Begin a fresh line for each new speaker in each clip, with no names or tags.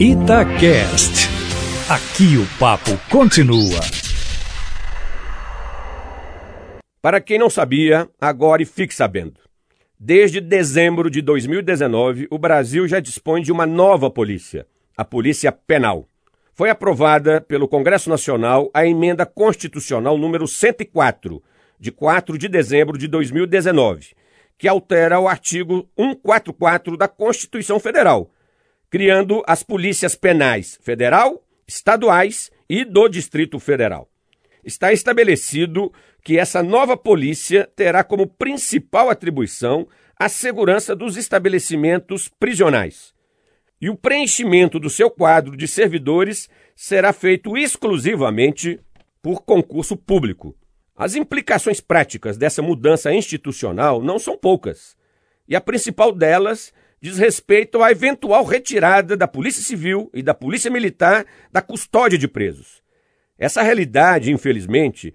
Itacast. Aqui o papo continua.
Para quem não sabia, agora e fique sabendo. Desde dezembro de 2019, o Brasil já dispõe de uma nova polícia, a Polícia Penal. Foi aprovada pelo Congresso Nacional a emenda constitucional número 104, de 4 de dezembro de 2019, que altera o artigo 144 da Constituição Federal, criando as polícias penais federal, estaduais e do Distrito Federal. Está estabelecido que essa nova polícia terá como principal atribuição a segurança dos estabelecimentos prisionais. E o preenchimento do seu quadro de servidores será feito exclusivamente por concurso público. As implicações práticas dessa mudança institucional não são poucas, e a principal delas diz respeito à eventual retirada da Polícia Civil e da Polícia Militar da custódia de presos. Essa realidade, infelizmente,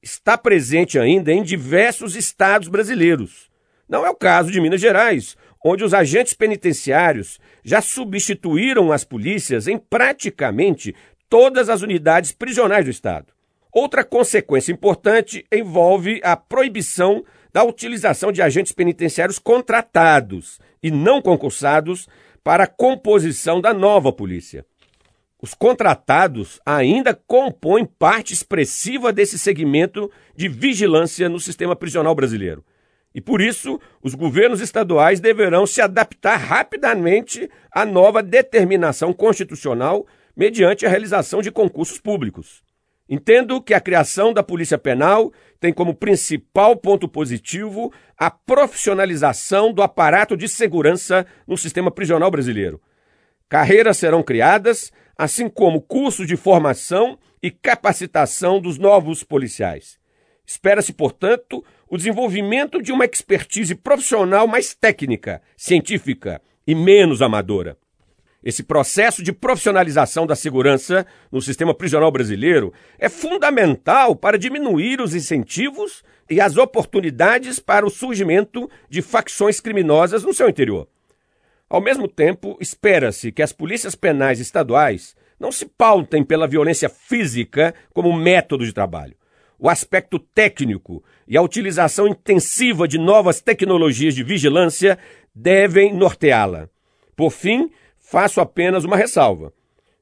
está presente ainda em diversos estados brasileiros. Não é o caso de Minas Gerais, onde os agentes penitenciários já substituíram as polícias em praticamente todas as unidades prisionais do estado. Outra consequência importante envolve a proibição da utilização de agentes penitenciários contratados e não concursados para a composição da nova polícia. Os contratados ainda compõem parte expressiva desse segmento de vigilância no sistema prisional brasileiro. E por isso, os governos estaduais deverão se adaptar rapidamente à nova determinação constitucional mediante a realização de concursos públicos. Entendo que a criação da Polícia Penal tem como principal ponto positivo a profissionalização do aparato de segurança no sistema prisional brasileiro. Carreiras serão criadas, assim como cursos de formação e capacitação dos novos policiais. Espera-se, portanto, o desenvolvimento de uma expertise profissional mais técnica, científica e menos amadora. Esse processo de profissionalização da segurança no sistema prisional brasileiro é fundamental para diminuir os incentivos e as oportunidades para o surgimento de facções criminosas no seu interior. Ao mesmo tempo, espera-se que as polícias penais estaduais não se pautem pela violência física como método de trabalho. O aspecto técnico e a utilização intensiva de novas tecnologias de vigilância devem norteá-la. Por fim, faço apenas uma ressalva.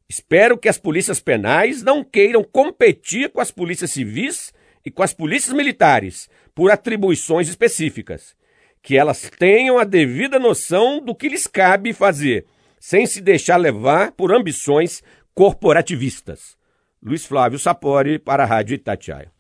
Espero que as polícias penais não queiram competir com as polícias civis e com as polícias militares por atribuições específicas. Que elas tenham a devida noção do que lhes cabe fazer, sem se deixar levar por ambições corporativistas. Luiz Flávio Sapori, para a Rádio Itatiaia.